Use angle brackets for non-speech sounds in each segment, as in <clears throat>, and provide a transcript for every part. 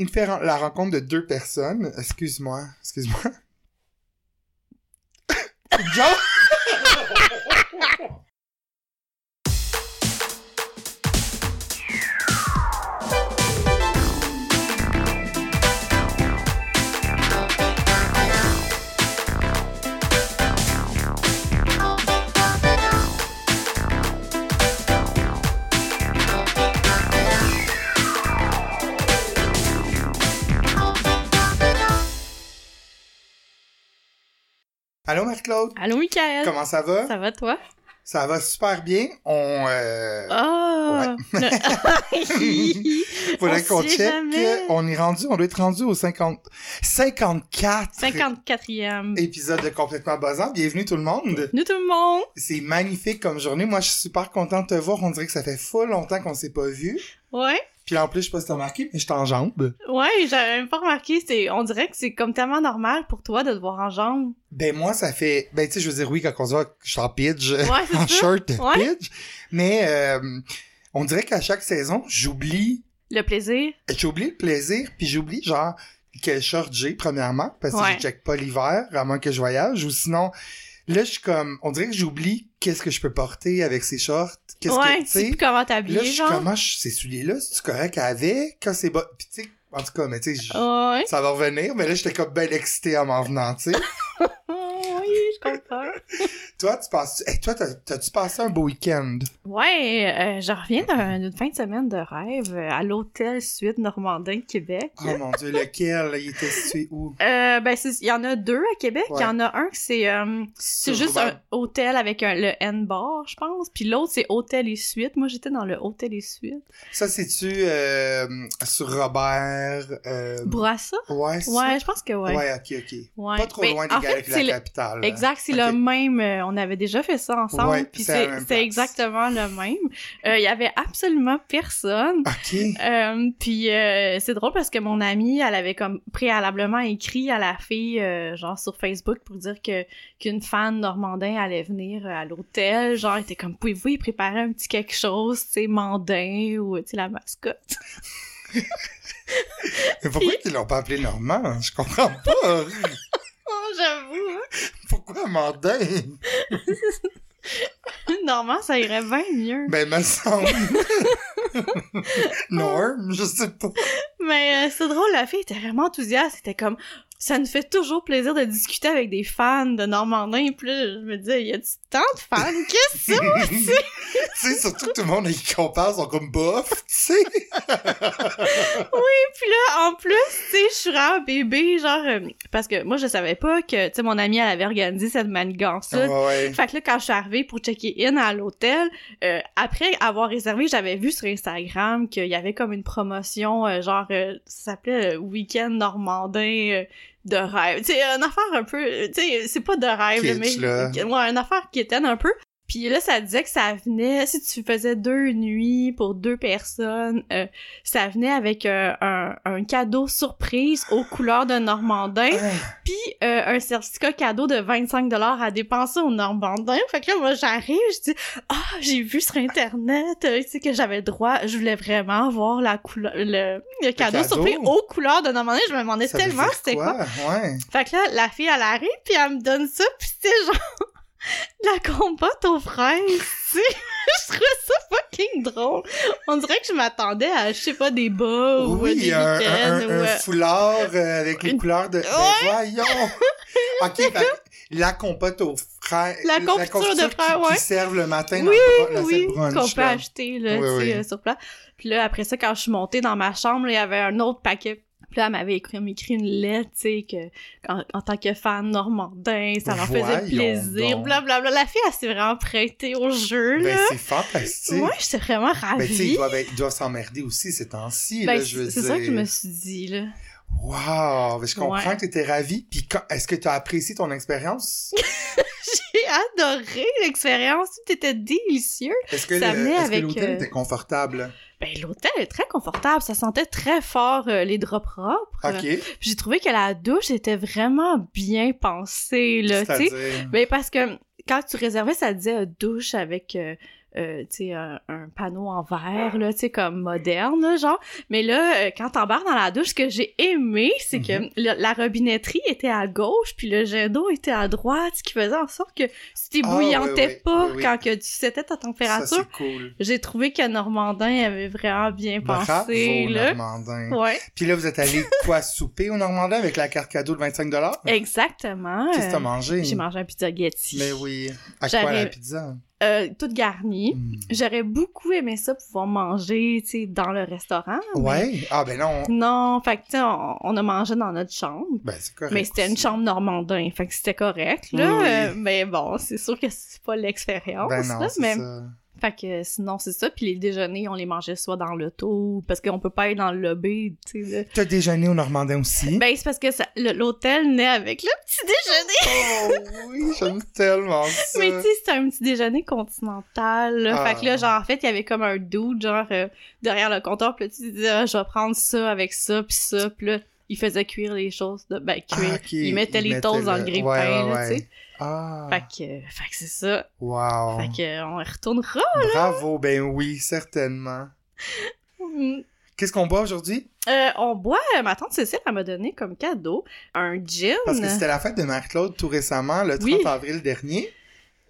il fait la rencontre de deux personnes. Excuse-moi, excuse-moi. <laughs> Joe? <laughs> Allô, Marc-Claude? Allô, Michael? Comment ça va? Ça va, toi? Ça va super bien. On, euh, Ah! <laughs> faudrait on qu'on check. jamais. On est rendu, on doit être rendu au 50, 54 54e. épisode de Complètement Buzzant. Bienvenue tout le monde. Nous, tout le monde. C'est magnifique comme journée. Moi, je suis super content de te voir. On dirait que ça fait full longtemps qu'on s'est pas vu. Ouais. Puis en plus, je sais pas si t'as remarqué, mais je suis en jambe. Ouais, j'avais même pas remarqué. C'est, on dirait que c'est comme tellement normal pour toi de te voir en jambes. Ben moi, ça fait... Ben tu sais, je veux dire, oui, quand on se voit, je suis en pidge, Ouais, <laughs> en ça. short de Ouais. pidge. Mais euh, on dirait qu'à chaque saison, j'oublie Le plaisir. J'oublie le plaisir, puis j'oublie genre quel short j'ai premièrement, parce que Ouais. je check pas l'hiver, à moins que je voyage, ou sinon, là, je suis comme, on dirait que j'oublie qu'est-ce que je peux porter avec ces shorts, qu'est-ce ouais, que, tu comment t'habiller, je suis genre. comment, je- ces souliers-là, c'est correct avec, quand c'est bas, puis tu sais, en tout cas, mais tu sais, Ouais. ça va revenir, mais là, j'étais comme bien excité en m'en venant, tu sais. Oh, <laughs> oui, je comprends. <laughs> toi, tu passes, hey, toi, t'as- t'as-tu passé un beau week-end? Ouais, euh, je reviens d'un- d'une fin de semaine de rêve euh, à l'hôtel Suite Normandin, Québec. Oh mon dieu, lequel, il était situé où? <laughs> Euh, ben, il y en a deux à Québec. Il Ouais. y en a un que c'est euh, c'est juste un hôtel avec un, le N-bar, je pense. Puis l'autre, c'est hôtel et suite. Moi, j'étais dans le hôtel et suite. Ça, c'est-tu sur Robert... Bourassa? Ouais, Ouais, je pense que ouais. Ouais, ok, ok. Ouais. Pas trop Ben, loin des galeries de la le- capitale. Exact, c'est le même. On avait déjà fait ça ensemble. Ouais, puis c'est exactement le même. Euh, Il y avait absolument personne. Ok. Euh, puis euh, c'est drôle parce que mon amie, elle avait comme préalablement écrit à la fille, genre sur Facebook, pour dire que qu'une fan normandin allait venir à l'hôtel. Genre, elle était comme, pouvez-vous y préparer un petit quelque chose, tu sais, mandin ou, tu sais, la mascotte? <laughs> Mais pourquoi ils l'ont pas appelé Normand? Je comprends pas. Oh, j'avoue, <laughs> pourquoi Mandin? <laughs> Normand, ça irait bien mieux. Ben, me semble. <laughs> Norm, je sais pas. Mais euh, c'est drôle, la fille était vraiment enthousiaste. C'était comme, ça nous fait toujours plaisir de discuter avec des fans de Normandin. Puis là, je me disais, y a-tu tant de fans que ça? <laughs> tu sais, surtout que tout le monde qui compare sont comme bof, tu sais. <laughs> Puis là, en plus, tu sais, je suis vraiment bébé, genre, euh, parce que moi, je savais pas que, tu sais, mon amie, elle avait organisé cette manigance-là. Ouais, ouais. Fait que là, quand je suis arrivée pour checker in à l'hôtel, euh, après avoir réservé, j'avais vu sur Instagram qu'il y avait comme une promotion, euh, genre, euh, ça s'appelait euh, Week-end Normandin euh, de rêve. Tu sais, une affaire un peu, tu sais, c'est pas de rêve, mais... là. Ouais, une affaire qui étonne un peu. Puis là, ça disait que ça venait, si tu faisais deux nuits pour deux personnes, euh, ça venait avec euh, un, un cadeau surprise aux couleurs de Normandin, Ah, puis euh, un certificat cadeau de 25 à dépenser au Normandin. Fait que là, moi, j'arrive, je dis « Ah, j'ai vu sur Internet, euh, tu sais, que j'avais le droit, je voulais vraiment voir la couleur, le, le cadeau, cadeau? surprise aux couleurs de Normandin. Je me demandais ça tellement c'était quoi. Ouais. Fait que là, la fille, elle arrive, puis elle me donne ça, puis c'était genre la compote aux fraises, <laughs> tu je trouvais ça fucking drôle. On dirait que je m'attendais à, je sais pas, des bas ou euh, des un, un, ou... un euh, foulard euh, avec les couleurs de... Ben, voyons! <laughs> OK, fait que la compote aux fraises... La confiture de confiture fraises, qui, ouais. qui servent le matin Oui, dans le oui, cette brunch, qu'on peut là. acheter, là, Oui, tu sais, euh, sur place. Puis là, après ça, quand je suis montée dans ma chambre, il y avait un autre paquet. Puis là, elle m'avait écrit, une lettre, tu sais, que, en, en tant que fan normandin, ça leur faisait plaisir, blablabla. La fille, elle s'est vraiment prêtée au jeu, Ben, là. c'est fantastique. Ouais, j'étais vraiment ravie. Ben, tu sais, ils doivent, doivent s'emmerder aussi ces temps-ci, Ben, là, je veux c'est dire. ça que je me suis dit, là. Wow! Ben, je comprends Ouais. que t'étais ravie. Puis est-ce que t'as apprécié ton expérience? <laughs> J'ai adoré l'expérience, tout était délicieux. Est-ce que, le- que avec, l'hôtel euh, était confortable? Ben, l'hôtel est très confortable, ça sentait très fort euh, les draps propres. OK. Puis J'ai trouvé que la douche était vraiment bien pensée, là, tu sais. Ben, parce que quand tu réservais, ça disait euh, douche avec euh, un, un panneau en verre, là, tu sais, comme moderne, là, genre. Mais là, euh, quand t'embarques dans la douche, ce que j'ai aimé, c'est que Mhm. la, la robinetterie était à gauche, puis le jet d'eau était à droite, ce qui faisait en sorte que si Ah, t'ébouillantais ouais, pas quand que tu c'était ta température, cool. j'ai trouvé que Normandin avait vraiment bien Bravo, pensé, là. Normandin. Ouais, Puis là, vous êtes allé <laughs> quoi, souper au Normandin avec la carte cadeau de 25 exactement. Qu'est-ce que t'as mangé? J'ai mangé un pizza Getty. Mais oui. À quoi la pizza? Euh, toute garnie. Hmm. J'aurais beaucoup aimé ça pouvoir manger, tu sais, dans le restaurant. mais- Ouais. Ah, ben non. Non, fait que, tu sais, on, on a mangé dans notre chambre. Ben, c'est correct. Mais c'était une chambre normandin, fait que c'était correct, là. Oui. Euh, mais bon, c'est sûr que c'est pas l'expérience, Ben là. Mais, ça. Fait que sinon, c'est ça. Puis les déjeuners, on les mangeait soit dans l'auto, parce qu'on peut pas aller dans le lobby, tu sais. T'as déjeuné au Normandin aussi? Ben, c'est parce que l'hôtel naît avec le petit déjeuner. Oh oui, j'aime tellement ça. Mais tu sais, c'était un petit déjeuner continental. Là. Ah. Fait que là, genre, en fait, il y avait comme un dude, genre, euh, derrière le comptoir. Puis là, tu disais, ah, je vais prendre ça avec ça, puis ça. Puis là, il faisait cuire les choses. De... Ben, cuire. Ah, ok. Il mettait les toasts dans le grille-pain, Ouais, ouais, là, tu sais. Ah. Fait que, fait que c'est ça. Wow. Fait que, on retournera. Bravo, ben oui, certainement. Mm. Qu'est-ce qu'on boit aujourd'hui? Euh, on boit, ma tante Cécile, elle m'a donné comme cadeau un gin. Parce que c'était la fête de Marie-Claude tout récemment, le 30 Oui. avril dernier.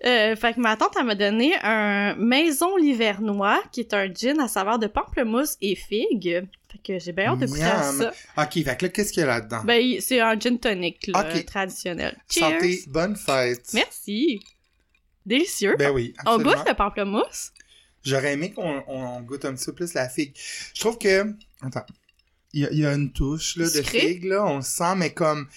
Euh, fait que ma tante, elle m'a donné un Maison Livernois, qui est un gin à saveur de pamplemousse et figue. Fait que j'ai bien hâte de goûter à Miam. ça. Ok, fait que là, qu'est-ce qu'il y a là-dedans? Ben, c'est un gin tonic, là, traditionnel. Cheers! Santé, bonne fête. Merci! Délicieux! Ben oui, On absolument. goûte le pamplemousse? J'aurais aimé qu'on on goûte un petit peu plus la figue. Je trouve que... Attends. Il y a, il y a une touche là, de figue, là. On le sent, mais comme...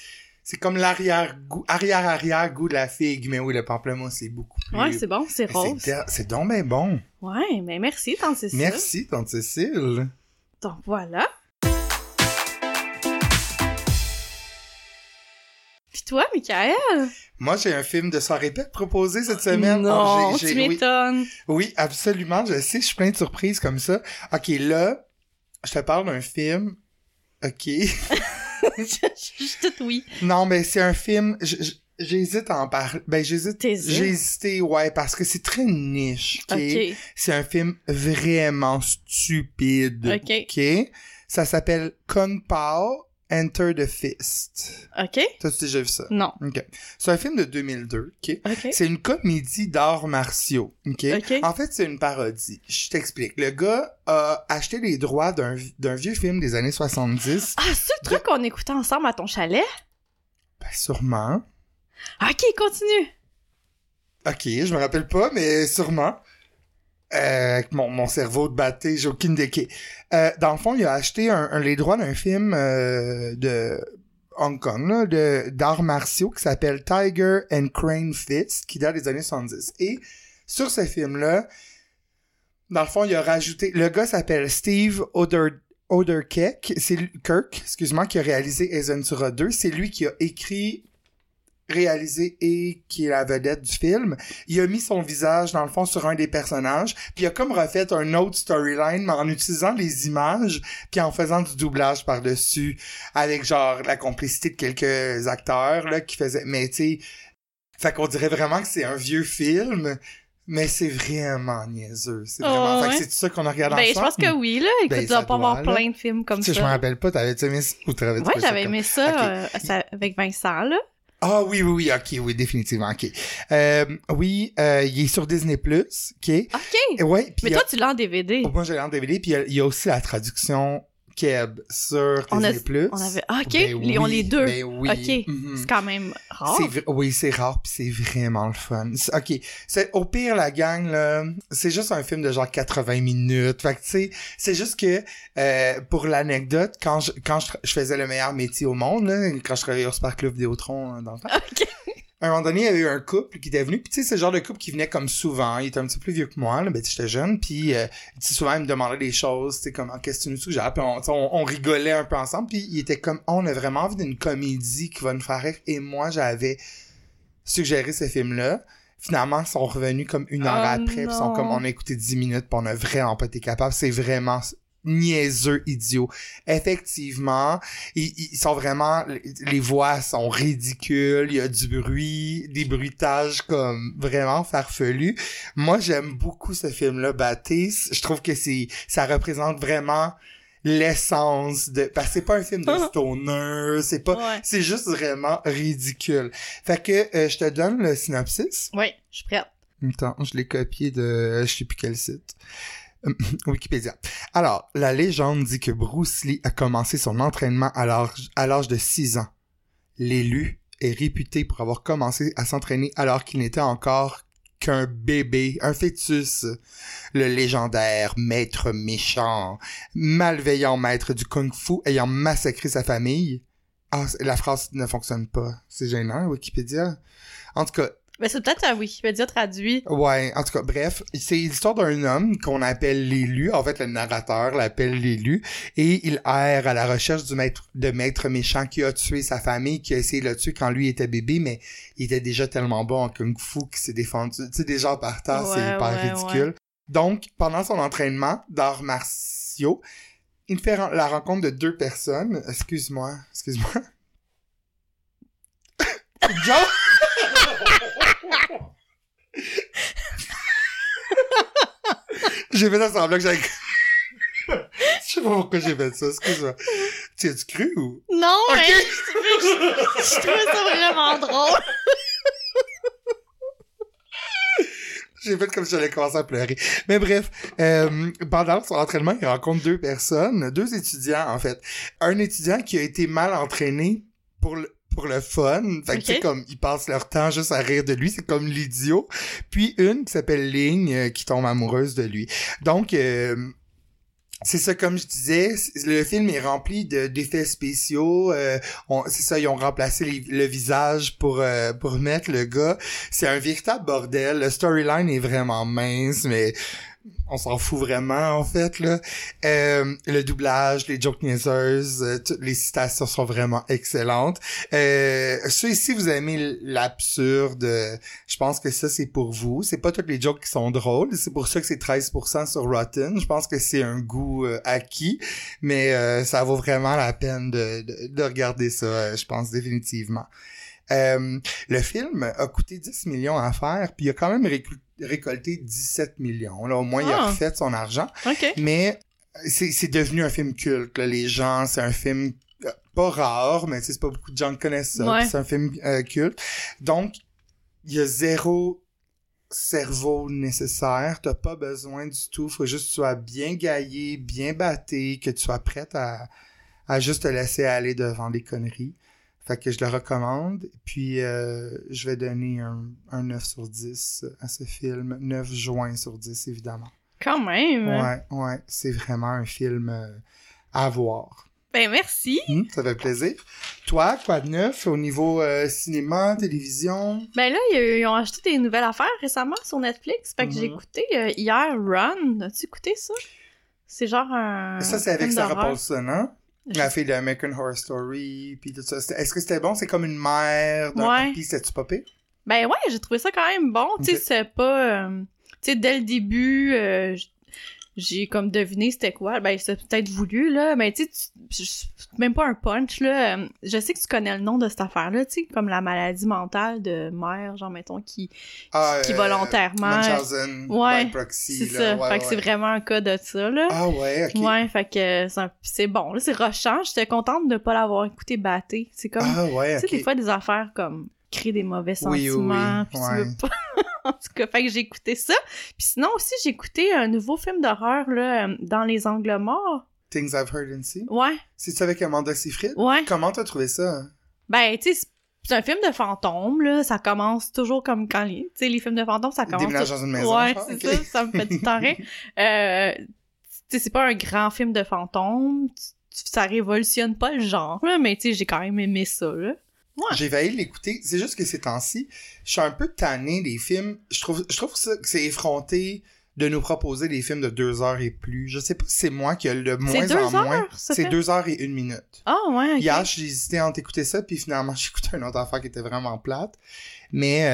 C'est comme l'arrière-goût, arrière-arrière-goût de la figue. Mais oui, le pamplemousse, c'est beaucoup plus... Ouais, c'est bon, c'est rose. c'est donc ben bon. Ouais, mais merci, tante Cécile. Merci, tante Cécile. Donc voilà. Puis toi, Michael? Moi, j'ai un film de soirée pète proposé cette semaine. non, Oh, tu m'étonnes. Oui, absolument. Je sais, je suis plein de surprises comme ça. OK, là, je te parle d'un film. OK. <laughs> je je toute oui. non, mais c'est un film... J'hésite à en parler. Ben, j'hésite. J'ai hésité, ouais, parce que c'est très niche, OK? Ok, C'est un film vraiment stupide. ok? Ça s'appelle Kung Pao Enter the Fist. ok. T'as-tu déjà vu ça? Non. OK. C'est un film de 2002, OK? C'est une comédie d'arts martiaux, OK? Ok. En fait, c'est une parodie. Je t'explique. Le gars a acheté les droits d'un d'un vieux film des années 70. Ah, c'est le truc qu'on écoutait ensemble à ton chalet? Ben, sûrement. Ok, continue. OK, je me rappelle pas, mais sûrement. Euh, mon, mon cerveau de batté, j'ai aucune idée. Euh, dans le fond, il a acheté un, les droits d'un film euh, de Hong Kong, de d'arts martiaux qui s'appelle Tiger and Crane Fist, qui date des années 70. Et sur ce film-là, dans le fond, il a rajouté... Le gars s'appelle Steve Oder... Oderkirk, c'est Kirk, excuse-moi, qui a réalisé Ace Ventura 2. C'est lui qui a écrit, réalisé et qui est la vedette du film. Il a mis son visage, dans le fond, sur un des personnages, puis il a comme refait un autre storyline, mais en utilisant les images, puis en faisant du doublage par-dessus, avec genre la complicité de quelques acteurs, là, qui faisaient... Mais tu sais, fait qu'on dirait vraiment que c'est un vieux film, mais c'est vraiment niaiseux. C'est vraiment... Oh, fait que ouais. c'est ça qu'on a regardé Ben, je ensemble? pense que oui, là. Écoute, Ben, tu vas pas avoir là. plein de films comme Tu sais, ça. je me rappelle pas, t'avais-tu aimé ça ou t'avais Ouais, j'avais comme- aimé ça, Ok. euh, ça- avec Vincent, là. Ah oui, oui, oui, ok, oui, définitivement, ok. Euh, oui, euh, il est sur Disney+, ok. Ok. Ouais, Mais a- toi, tu l'as en DVD. Moi j'ai en DVD, puis il y a- il y, a aussi la traduction Keb sur On a- Disney+. On avait... Ah, ok. Ben on les deux. Ben oui. Ok. mhm. C'est quand même rare. Oui, c'est rare puis c'est vraiment le fun. Ok, c'est au pire la gang là, c'est juste un film de genre 80 minutes. Fait que tu sais, c'est juste que euh, pour l'anecdote, quand je quand je faisais le meilleur métier au monde là, quand je travaillais au Spark Club Vidéotron euh, dans le temps. Ok. À un moment donné, il y avait eu un couple qui était venu, puis tu sais, c'est le genre de couple qui venait comme souvent. Il était un petit peu plus vieux que moi, là, ben j'étais jeune, puis euh, tu sais, souvent il me demandait des choses, tu sais, comme Ah, qu'est-ce que tu nous suggères, puis on, on, on rigolait un peu ensemble, puis il était comme on a vraiment envie d'une comédie qui va nous faire rire, et moi j'avais suggéré ce film-là. Finalement, ils sont revenus comme une heure Oh après, puis ils sont comme on a écouté 10 minutes, puis on a vraiment pas été capable. C'est vraiment niaiseux, idiot. Effectivement, ils, ils sont vraiment, les voix sont ridicules, il y a du bruit, des bruitages comme vraiment farfelus. Moi, j'aime beaucoup ce film-là, Baptiste. Je trouve que c'est, ça représente vraiment l'essence de parce que c'est pas un film de <laughs> stoner c'est pas Ouais. c'est juste vraiment ridicule fait que euh, je te donne le synopsis Oui, je suis prête. Attends, je l'ai copié de je sais plus quel site. Euh, <clears throat> Wikipédia. Alors, la légende dit que Bruce Lee a commencé son entraînement à l'âge de 6 ans. L'élu est réputé pour avoir commencé à s'entraîner alors qu'il n'était encore qu'un bébé, un fœtus. Le légendaire maître méchant, malveillant maître du kung-fu ayant massacré sa famille. Ah, la phrase ne fonctionne pas. C'est gênant, Wikipédia. En tout cas, Ben, c'est peut-être à Wikipédia traduit. Ouais, en tout cas, bref, c'est l'histoire d'un homme qu'on appelle l'élu. En fait, le narrateur l'appelle l'élu. Et il erre à la recherche du maître, de maître méchant qui a tué sa famille, qui a essayé de le tuer quand lui était bébé, mais il était déjà tellement bon en kung-fu qu'il s'est défendu. Tu sais, déjà par terre, c'est hyper ouais, ridicule. Donc, pendant son entraînement d'arts martiaux, il fait la rencontre de deux personnes. Excuse-moi, excuse-moi. <laughs> Joe! J'ai fait ça semblant que j'avais... <laughs> Je sais pas pourquoi j'ai fait ça, excuse-moi. Tu as-tu cru ou... Non, mais je, je trouvais ça vraiment drôle. J'ai fait comme si j'allais commencer à pleurer. Mais bref, euh, pendant son entraînement, il rencontre deux personnes, deux étudiants en fait. Un étudiant qui a été mal entraîné pour le pour le fun, fait que Ok. comme ils passent leur temps juste à rire de lui, c'est comme l'idiot. Puis une qui s'appelle Ling euh, qui tombe amoureuse de lui. Donc euh, c'est ça, comme je disais, le film est rempli de d'effets spéciaux. euh, c'est ça, ils ont remplacé les- le visage pour euh, pour mettre le gars. C'est un véritable bordel. Le storyline est vraiment mince, mais on s'en fout vraiment en fait là. Euh, le doublage, les jokes niaiseuses, euh, toutes les citations sont vraiment excellentes. Euh, ceux ici vous aimez l'absurde, euh, je pense que ça c'est pour vous. C'est pas toutes les jokes qui sont drôles, c'est pour ça que c'est 13% sur Rotten. Je pense que c'est un goût acquis, mais ça vaut vraiment la peine de, de, de regarder ça, je pense définitivement. Le film a coûté 10 millions à faire, puis il a quand même récol- récolté 17 millions. Là, au moins, il a Ah. refait son argent. OK. Mais c'est c'est devenu un film culte. Là. Les gens, c'est un film euh, pas rare, mais c'est pas beaucoup de gens qui connaissent ça. Ouais. C'est un film euh, culte. Donc, il y a zéro cerveau nécessaire. T'as pas besoin du tout. Faut juste que tu sois bien gaillé, bien batté, que tu sois prête à, à juste te laisser aller devant les conneries. Fait que je le recommande. Puis euh, je vais donner un, un 9 sur 10 à ce film. 9 juin sur 10, évidemment. Quand même. Ouais, ouais, c'est vraiment un film euh, à voir. Ben, merci. Hmm, ça fait plaisir. Toi, quoi de neuf au niveau euh, cinéma, télévision? Ben là, ils ont acheté des nouvelles affaires récemment sur Netflix. Fait que j'ai Mhm. écouté euh, hier Run. As-tu écouté ça? C'est genre un. ça, c'est avec Sarah. Paulson, hein? La fille de American Horror Story, puis tout ça. Est-ce que c'était bon? C'est comme une mère d'un Ouais. C'était-tu pas pire? Ben ouais, j'ai trouvé ça quand même bon. Tu sais, c'est pas. euh, tu sais, dès le début, euh, j'ai comme deviné c'était quoi. Ben, c'est peut-être voulu, là. Mais tu sais, même pas un punch, là. Euh, Je sais que tu connais le nom de cette affaire-là, tu sais, comme la maladie mentale de mère, genre, mettons, qui. Ah, Qui volontairement- Munchausen Ouais, C'est ça. Ouais, fait que c'est vraiment un cas de ça, là. Ah ouais, ok. Ouais, fait que c'est bon, là, c'est rushant. J'étais contente de pas l'avoir écouté batté. C'est comme. Ah ouais, Tu sais, des fois, des affaires comme créer des mauvais Oui, oui, sentiments, oui, ouais. tu veux pas... <laughs> en tout cas, fait que j'ai écouté ça. Puis sinon aussi, j'ai écouté un nouveau film d'horreur, là, euh, Dans les angles morts. Things I've Heard and Seen. Ouais, C'est-tu avec Amanda Seyfried? ouais. Comment t'as trouvé ça? Ben, tu sais, c'est- c'est un film de fantômes, là. Ça commence toujours comme quand les... Les films de fantômes, ça commence... Déménage dans une maison, Ouais, c'est ça, ça me fait le temps. <laughs> Euh, tu sais, c'est pas un grand film de fantômes. Ça révolutionne pas le genre, là, mais tu sais, j'ai quand même aimé ça, là. Ouais. J'ai failli l'écouter. C'est juste que ces temps-ci, je suis un peu tanné des films. Je trouve, je trouve ça, que c'est effronté de nous proposer des films de deux heures et plus. Je sais pas si c'est moi qui a le moins C'est deux en moins. heures, ça C'est deux heures et une minute. Ah, ouais. Hier, j'ai hésité entre écouter ça, puis finalement, <laughs> j'ai écouté une autre affaire qui était vraiment plate. Mais,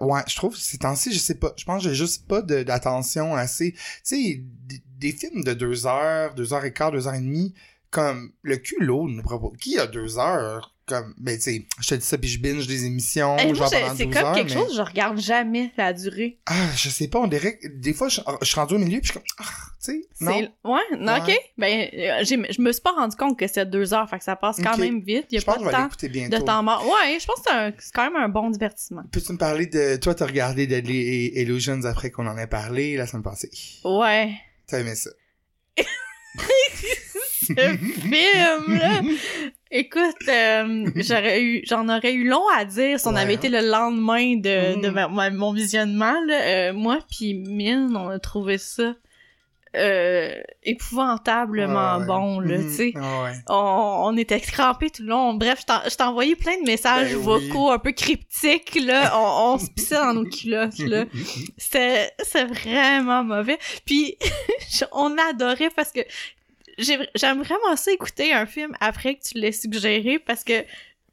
euh, ouais, je trouve, ces temps-ci, je sais pas. Je pense que j'ai juste pas de- d'attention assez. Tu sais, des, des films de deux heures, deux heures et quart, deux heures et demie, comme le culot nous propose. Qui a deux heures? Comme, ben, tu sais, je te dis ça, puis je binge des émissions, genre pendant c'est 12 comme heures, quelque mais- chose, je regarde jamais la durée. Ah, je sais pas, on dirait que des fois, je, je suis rendu au milieu, puis je suis comme, ah, tu sais, C'est- non. Ouais, non, Ouais. ok. Ben, euh, je me suis pas rendu compte que c'était deux heures, fait que ça passe quand même vite. Il y a Je pense pas que de temps, de temps mort. Ouais, je pense que c'est c'est quand même un bon divertissement. Peux-tu me parler de... Toi, t'as regardé Deadly Illusions après qu'on en ait parlé la semaine passée? Ouais. T'as aimé ça? <laughs> Ce film, là. <laughs> Écoute, euh, <laughs> j'aurais eu, j'en aurais eu long à dire si on Ouais. avait été le lendemain de, Mm. de ma- ma- mon visionnement. Là. Euh, moi puis Mine, on a trouvé ça euh, épouvantablement Ouais, bon, là, Mhm. tu sais. Ah ouais. On, on était crampés tout le long. Bref, je t'en- je t'ai envoyé plein de messages Ben vocaux un peu cryptiques, là. <laughs> On, on se pissait dans nos culottes, là. <laughs> C'était c'est vraiment mauvais. Puis on adorait parce que j'aime vraiment ça écouter un film après que tu l'aies suggéré parce que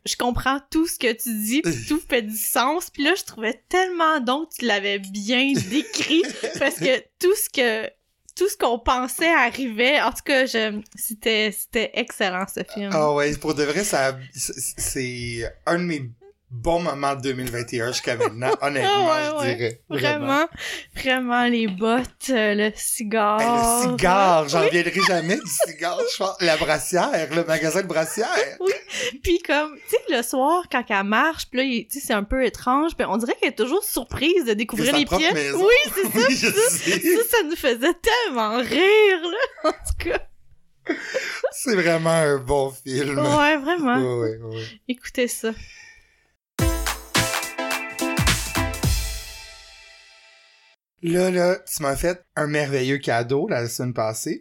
je comprends tout ce que tu dis puis <laughs> tout fait du sens. Puis là je trouvais tellement donc que tu l'avais bien décrit <laughs> parce que tout ce que tout ce qu'on pensait arrivait. En tout cas je c'était c'était excellent ce film. Ah ouais, pour de vrai, ça, c'est un de mes bons moments de 2021 jusqu'à maintenant, <laughs> honnêtement, ouais, je dirais. vraiment vraiment les bottes euh, le cigare Hey, le cigare, j'en reviendrai jamais du cigare. Je pense, la brassière, le magasin de brassière. Puis comme, tu sais, le soir, quand elle marche, puis là, tu sais, c'est un peu étrange, puis on dirait qu'elle est toujours surprise de découvrir les pièces. maison. Oui, c'est ça. <laughs> Oui. Ça, ça nous faisait tellement rire, là. En tout cas. C'est vraiment un bon film. Ouais, vraiment. Ouais, ouais, ouais. Écoutez ça. Là, là, tu m'as fait un merveilleux cadeau la semaine passée.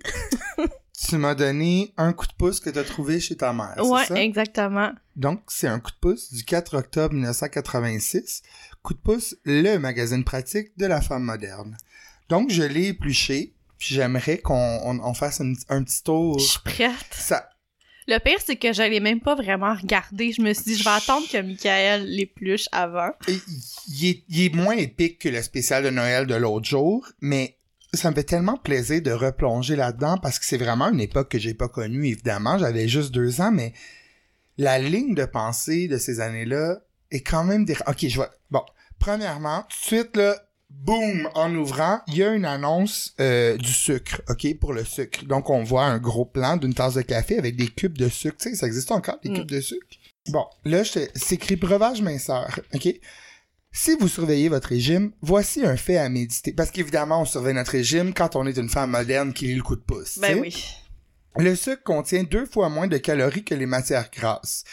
<laughs> tu m'as donné un coup de pouce que tu as trouvé chez ta mère, ouais, ça? exactement. Donc, c'est un coup de pouce du 4 octobre 1986. Coup de pouce, le magazine pratique de la femme moderne. Donc, je l'ai épluché, puis j'aimerais qu'on on, on fasse une- un petit tour. Je suis prête. Ça, Le pire, c'est que j'allais même pas vraiment regarder. Je me suis dit, je vais attendre que Michael l'épluche avant. il il est, il est moins épique que le spécial de Noël de l'autre jour, mais ça me fait tellement plaisir de replonger là-dedans parce que c'est vraiment une époque que j'ai pas connue, évidemment. J'avais juste deux ans, mais la ligne de pensée de ces années-là est quand même des... Ok, je vois. Bon, premièrement, tout de suite, là, boum, en ouvrant, il y a une annonce euh, du sucre, ok, pour le sucre. Donc, on voit un gros plan d'une tasse de café avec des cubes de sucre. Tu sais, ça existe encore, des Mm. cubes de sucre? Bon, là, c'est écrit breuvage minceur, ok? Si vous surveillez votre régime, voici un fait à méditer. Parce qu'évidemment, on surveille notre régime quand on est une femme moderne qui lit le coup de pouce. Ben oui. Le sucre contient deux fois moins de calories que les matières grasses.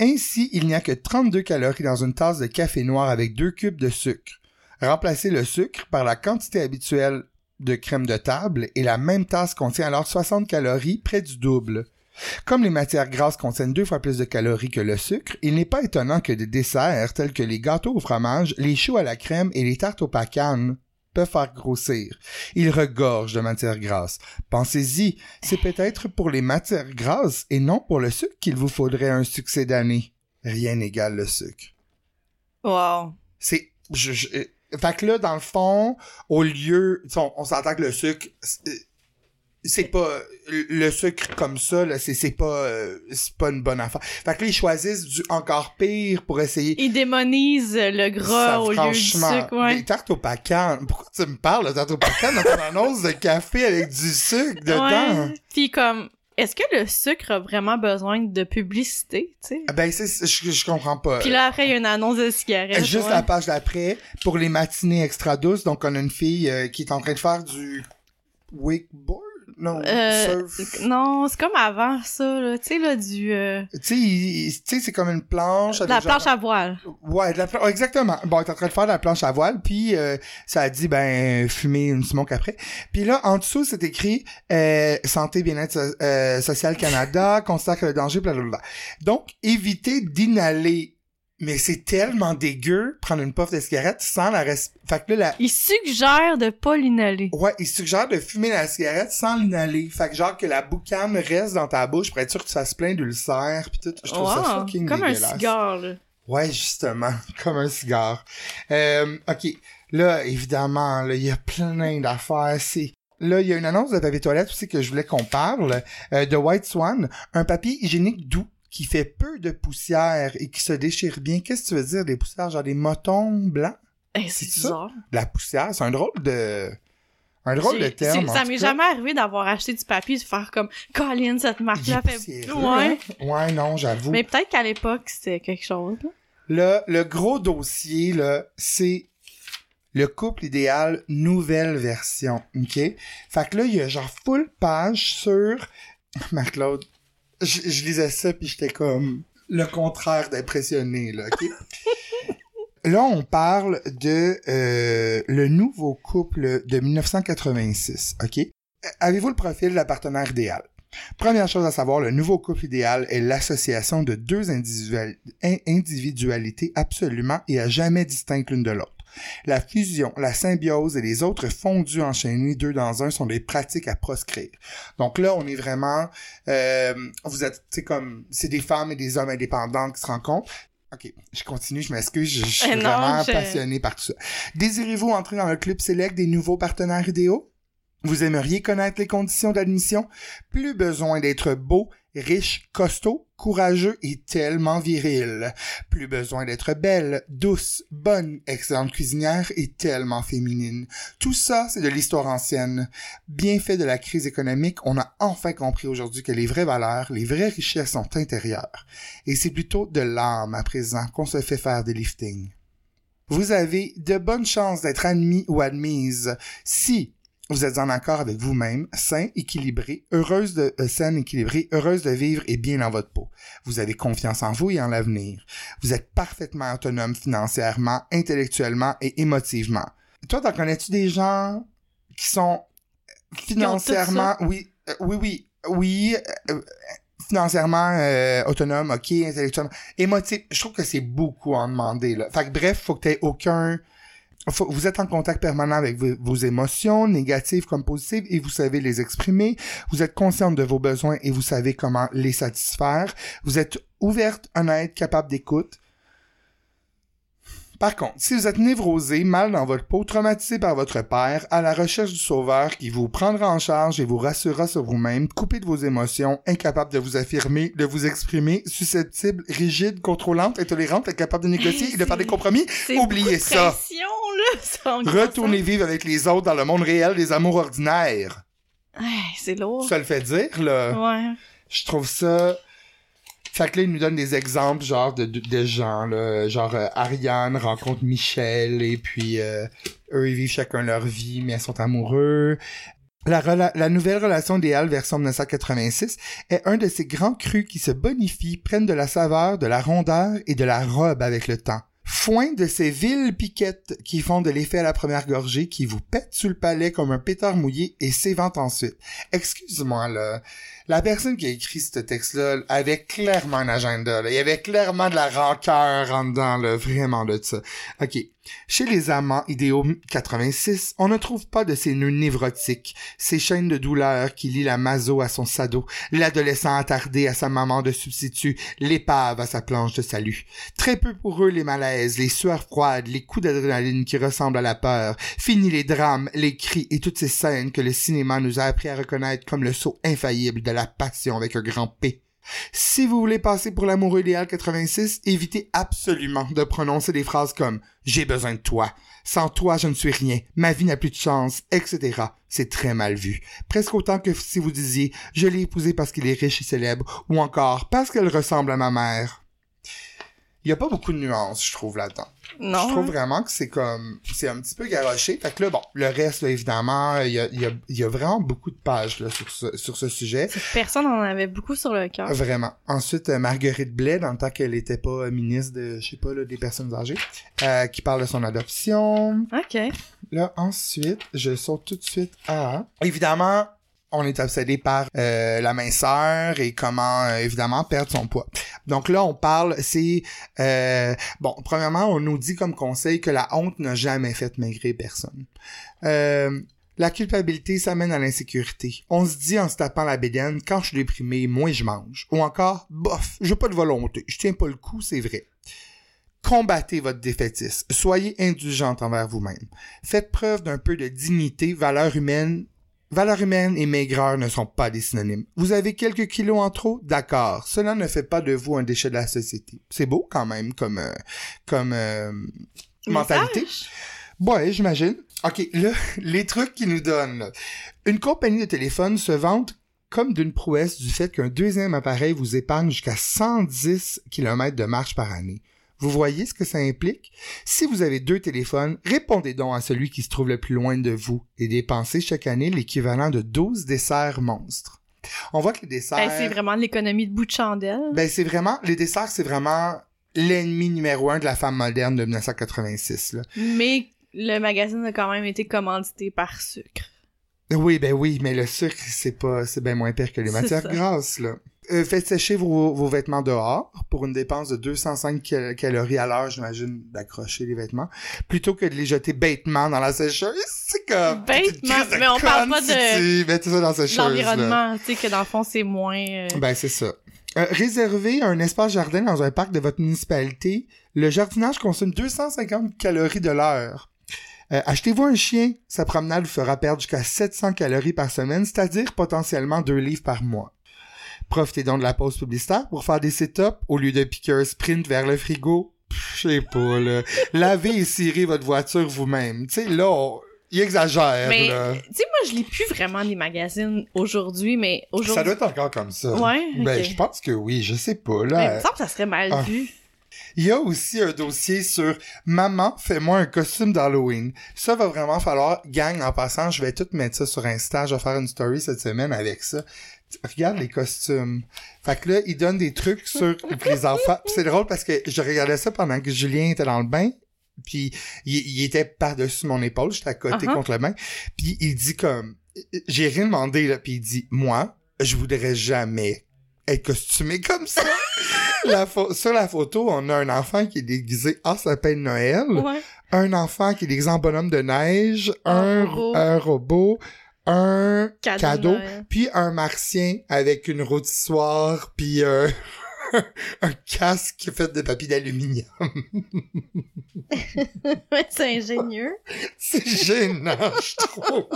Ainsi, il n'y a que 32 calories dans une tasse de café noir avec deux cubes de sucre. Remplacez le sucre par la quantité habituelle de crème de table et la même tasse contient alors 60 calories, près du double. Comme les matières grasses contiennent deux fois plus de calories que le sucre, il n'est pas étonnant que des desserts tels que les gâteaux au fromage, les choux à la crème et les tartes aux pacanes peuvent faire grossir. Ils regorgent de matières grasses. Pensez-y, c'est peut-être pour les matières grasses et non pour le sucre qu'il vous faudrait un succès d'année. Rien n'égale le sucre. Wow. C'est... Je, je- fait que là, dans le fond, au lieu... On, on s'entend que le sucre... c'est- pas... Le sucre comme ça, là, c'est c'est pas... euh, C'est pas une bonne affaire. Fait que là, ils choisissent du encore pire pour essayer... Il démonise le gras Ça, au lieu du sucre, ouais. Des tartes au pacan. Pourquoi tu me parles de tartes au pacan dans ton annonce de café avec du sucre dedans? Ouais. Puis comme, est-ce que le sucre a vraiment besoin de publicité, tu sais? Ah Ben, c'est, c'est- je, je comprends pas. Puis là, après, il y a une annonce de cigarette. Juste ouais. la page d'après, pour les matinées extra douces, donc on a une fille euh, qui est en train de faire du wakeboard? Non, Euh, surf. Non, c'est comme avant ça, là. Tu sais, là, du... euh, Tu sais, c'est comme une planche. avec la genre- planche à voile. Ouais, de la plan- exactement. Bon, t'es en train de faire de la planche à voile, puis euh, ça a dit, ben, fumer une smoke après. Puis là, en dessous, c'est écrit euh, Santé, bien-être so- euh, social Canada, <laughs> constate que le danger, blablabla. Donc, évitez d'inhaler Mais c'est tellement dégueu prendre une puff de cigarette sans la res... Fait que là, la... Il suggère de pas l'inhaler. Ouais, il suggère de fumer la cigarette sans l'inhaler. Fait que genre que la boucane reste dans ta bouche pour être sûr que tu fasses plein d'ulcères pis tout. Je trouve ça Wow, fucking Comme un cigare, là. Ouais, justement, <laughs> comme un cigare. Euh, ok, là, évidemment, là, il y a plein d'affaires. C'est Là, il y a une annonce de papier toilette aussi que je voulais qu'on parle, euh, de White Swan, un papier hygiénique doux qui fait peu de poussière et qui se déchire bien. Qu'est-ce que tu veux dire, des poussières, genre des motons blancs? Eh, c'est ça? bizarre. De la poussière, c'est un drôle de... Un drôle de terme. Ça m'est jamais arrivé d'avoir acheté du papier et de faire comme Colin, cette marque-là fait. Ouais. Ouais, non, j'avoue. Mais peut-être qu'à l'époque, c'était quelque chose. Là, le gros dossier, là, c'est le couple idéal nouvelle version, OK? Fait que là, il y a genre full page sur... <laughs> Marc-Claude, je, je lisais ça puis j'étais comme le contraire d'impressionné, là, OK? <laughs> là, on parle de euh, le nouveau couple de 1986, OK? Avez-vous le profil de la partenaire idéale? Première chose à savoir, le nouveau couple idéal est l'association de deux individual- in- individualités absolument et à jamais distinctes l'une de l'autre. La fusion, la symbiose et les autres fondus enchaînés deux dans un sont des pratiques à proscrire. Donc là, on est vraiment, euh, vous êtes, c'est comme, c'est des femmes et des hommes indépendants qui se rencontrent. Ok, je continue, je m'excuse, je, je suis Eh non, vraiment je- passionné par tout ça. Désirez-vous entrer dans le club select des nouveaux partenaires idéaux? Vous aimeriez connaître les conditions d'admission? Plus besoin d'être beau, riche, costaud, courageux et tellement viril. Plus besoin d'être belle, douce, bonne, excellente cuisinière et tellement féminine. Tout ça, c'est de l'histoire ancienne. Bien fait de la crise économique, on a enfin compris aujourd'hui que les vraies valeurs, les vraies richesses sont intérieures. Et c'est plutôt de l'âme à présent qu'on se fait faire des liftings. Vous avez de bonnes chances d'être admis ou admise si vous êtes en accord avec vous-même, sain, équilibré, heureuse de euh, saine, équilibrée, heureuse de vivre et bien dans votre peau. Vous avez confiance en vous et en l'avenir. Vous êtes parfaitement autonome financièrement, intellectuellement et émotivement. Toi, t'en connais-tu des gens qui sont financièrement, oui, euh, oui, oui, oui, euh, euh, financièrement euh, autonome, ok, intellectuellement, émotif. Je trouve que c'est beaucoup à en demander là. Fait que bref, faut que t'aies aucun vous êtes en contact permanent avec vos, émotions, négatives comme positives, et vous savez les exprimer. Vous êtes consciente de vos besoins et vous savez comment les satisfaire. Vous êtes ouverte, honnête, capable d'écoute. Par contre, si vous êtes névrosé, mal dans votre peau, traumatisé par votre père, à la recherche du sauveur qui vous prendra en charge et vous rassurera sur vous-même, coupé de vos émotions, incapable de vous affirmer, de vous exprimer, susceptible, rigide, contrôlante, intolérante, incapable de négocier et de faire des compromis, Oubliez ça. pression, là. <laughs> Retournez vivre avec les autres dans le monde réel des amours ordinaires. Ouais, c'est lourd. Ça le fait dire, là. Ouais. Je trouve ça... Fait que là, il nous donne des exemples, genre, de, de, gens, là. Genre, euh, Ariane rencontre Michel, et puis euh, eux, ils vivent chacun leur vie, mais ils sont amoureux. La, la nouvelle relation idéale version 1986 est un de ces grands crus qui se bonifient, prennent de la saveur, de la rondeur et de la robe avec le temps. Foin de ces villes piquettes qui font de l'effet à la première gorgée, qui vous pètent sur le palais comme un pétard mouillé et s'éventent ensuite. Excuse-moi, là. La personne qui a écrit ce texte-là avait clairement un agenda, là. Il y avait clairement de la rancœur en dedans, là. Vraiment de ça. OK. Chez les amants idéaux 86, on ne trouve pas de ces nœuds névrotiques, ces chaînes de douleur qui lient la maso à son sado, l'adolescent attardé à sa maman de substitut, l'épave à sa planche de salut. Très peu pour eux les malaises, les sueurs froides, les coups d'adrénaline qui ressemblent à la peur. Fini les drames, les cris et toutes ces scènes que le cinéma nous a appris à reconnaître comme le saut infaillible de la passion avec un grand P. Si vous voulez passer pour l'amoureux idéal 86, évitez absolument de prononcer des phrases comme j'ai besoin de toi, sans toi je ne suis rien, ma vie n'a plus de chance, etc. C'est très mal vu. Presque autant que si vous disiez je l'ai épousé parce qu'il est riche et célèbre, ou encore parce qu'elle ressemble à ma mère. Il y a pas beaucoup de nuances, je trouve, là-dedans. Non. Je trouve vraiment que c'est comme, c'est un petit peu garoché. Fait que là, bon, le reste, là, évidemment, il y a, y, a, y a vraiment beaucoup de pages, là, sur ce, sur ce sujet. Personne en avait beaucoup sur le cœur. Vraiment. Ensuite, euh, Marguerite Blais, dans le temps qu'elle était pas ministre de, je sais pas, là, des personnes âgées, euh, qui parle de son adoption. Ok. Là, ensuite, je saute tout de suite à... Évidemment, on est obsédé par euh, la minceur et comment, euh, évidemment, perdre son poids. Donc là, on parle, c'est... euh, bon, premièrement, on nous dit comme conseil que la honte n'a jamais fait maigrir personne. Euh, la culpabilité, ça mène à l'insécurité. On se dit en se tapant la bédaine, quand je suis déprimé, moins je mange. Ou encore, bof, j'ai pas de volonté, je tiens pas le coup, c'est vrai. Combattez votre défaitisme. Soyez indulgente envers vous-même. Faites preuve d'un peu de dignité, valeur humaine. Valeur humaine et maigreur ne sont pas des synonymes. Vous avez quelques kilos en trop? D'accord. Cela ne fait pas de vous un déchet de la société. C'est beau quand même comme, euh, comme euh, mentalité. Ouais, j'imagine. OK, là, <laughs> les trucs qu'ils nous donnent. Une compagnie de téléphone se vante comme d'une prouesse du fait qu'un deuxième appareil vous épargne jusqu'à 110 km de marche par année. Vous voyez ce que ça implique? Si vous avez deux téléphones, répondez donc à celui qui se trouve le plus loin de vous et dépensez chaque année l'équivalent de 12 desserts monstres. On voit que les desserts... Ben, c'est vraiment de l'économie de bout de chandelle. Ben, c'est vraiment, les desserts, c'est vraiment l'ennemi numéro un de la femme moderne de 1986, là. Mais le magazine a quand même été commandité par sucre. Oui, ben oui, mais le sucre, c'est pas, c'est bien moins pire que les matières grasses, là. Euh, faites sécher vos, vos vêtements dehors pour une dépense de 205 cal- calories à l'heure, j'imagine, d'accrocher les vêtements, plutôt que de les jeter bêtement dans la sécheuse. C'est comme... Bêtement, mais on parle pas de- tu mets tout ça dans la sécheuse. L'environnement, tu sais, que dans le fond, c'est moins... euh, Ben, c'est ça. Euh, réservez un espace jardin dans un parc de votre municipalité. Le jardinage consomme 250 calories de l'heure. Euh, Achetez-vous un chien. Sa promenade vous fera perdre jusqu'à 700 calories par semaine, c'est-à-dire potentiellement deux livres par mois. Profitez donc de la pause publicitaire pour faire des sit-ups au lieu de piquer un sprint vers le frigo. Je sais pas, là. Lavez et cirez votre voiture vous-même. Tu sais, là, on- il exagère, Mais, là. tu sais, moi, je lis plus vraiment des magazines aujourd'hui, mais Ça aujourd'hui... doit être encore comme ça. Ouais, Ben, je pense que oui, je sais pas, Mais là. il me semble que ça serait mal Ah. vu. Il y a aussi un dossier sur Maman, fais-moi un costume d'Halloween. Ça va vraiment falloir, gang, en passant, je vais tout mettre ça sur Insta, je vais faire une story cette semaine avec ça. Regarde les costumes. Fait que là, ils donnent des trucs sur les enfants. C'est drôle parce que je regardais ça pendant que Julien était dans le bain. Puis il, il était par-dessus mon épaule, j'étais à côté Uh-huh. contre le bain. Puis il dit comme... J'ai rien demandé, là. Puis il dit, moi, je voudrais jamais être costumé comme ça. <laughs> La sur la photo, on a un enfant qui est déguisé en sapin de Noël, Ouais. un enfant qui est déguisé en bonhomme de neige, Un un, robot. un robot, un Cadeau. puis un martien avec une rôtissoire, puis euh, <laughs> un casque fait de papier d'aluminium. <laughs> Ouais, c'est ingénieux. C'est gênant, je trouve.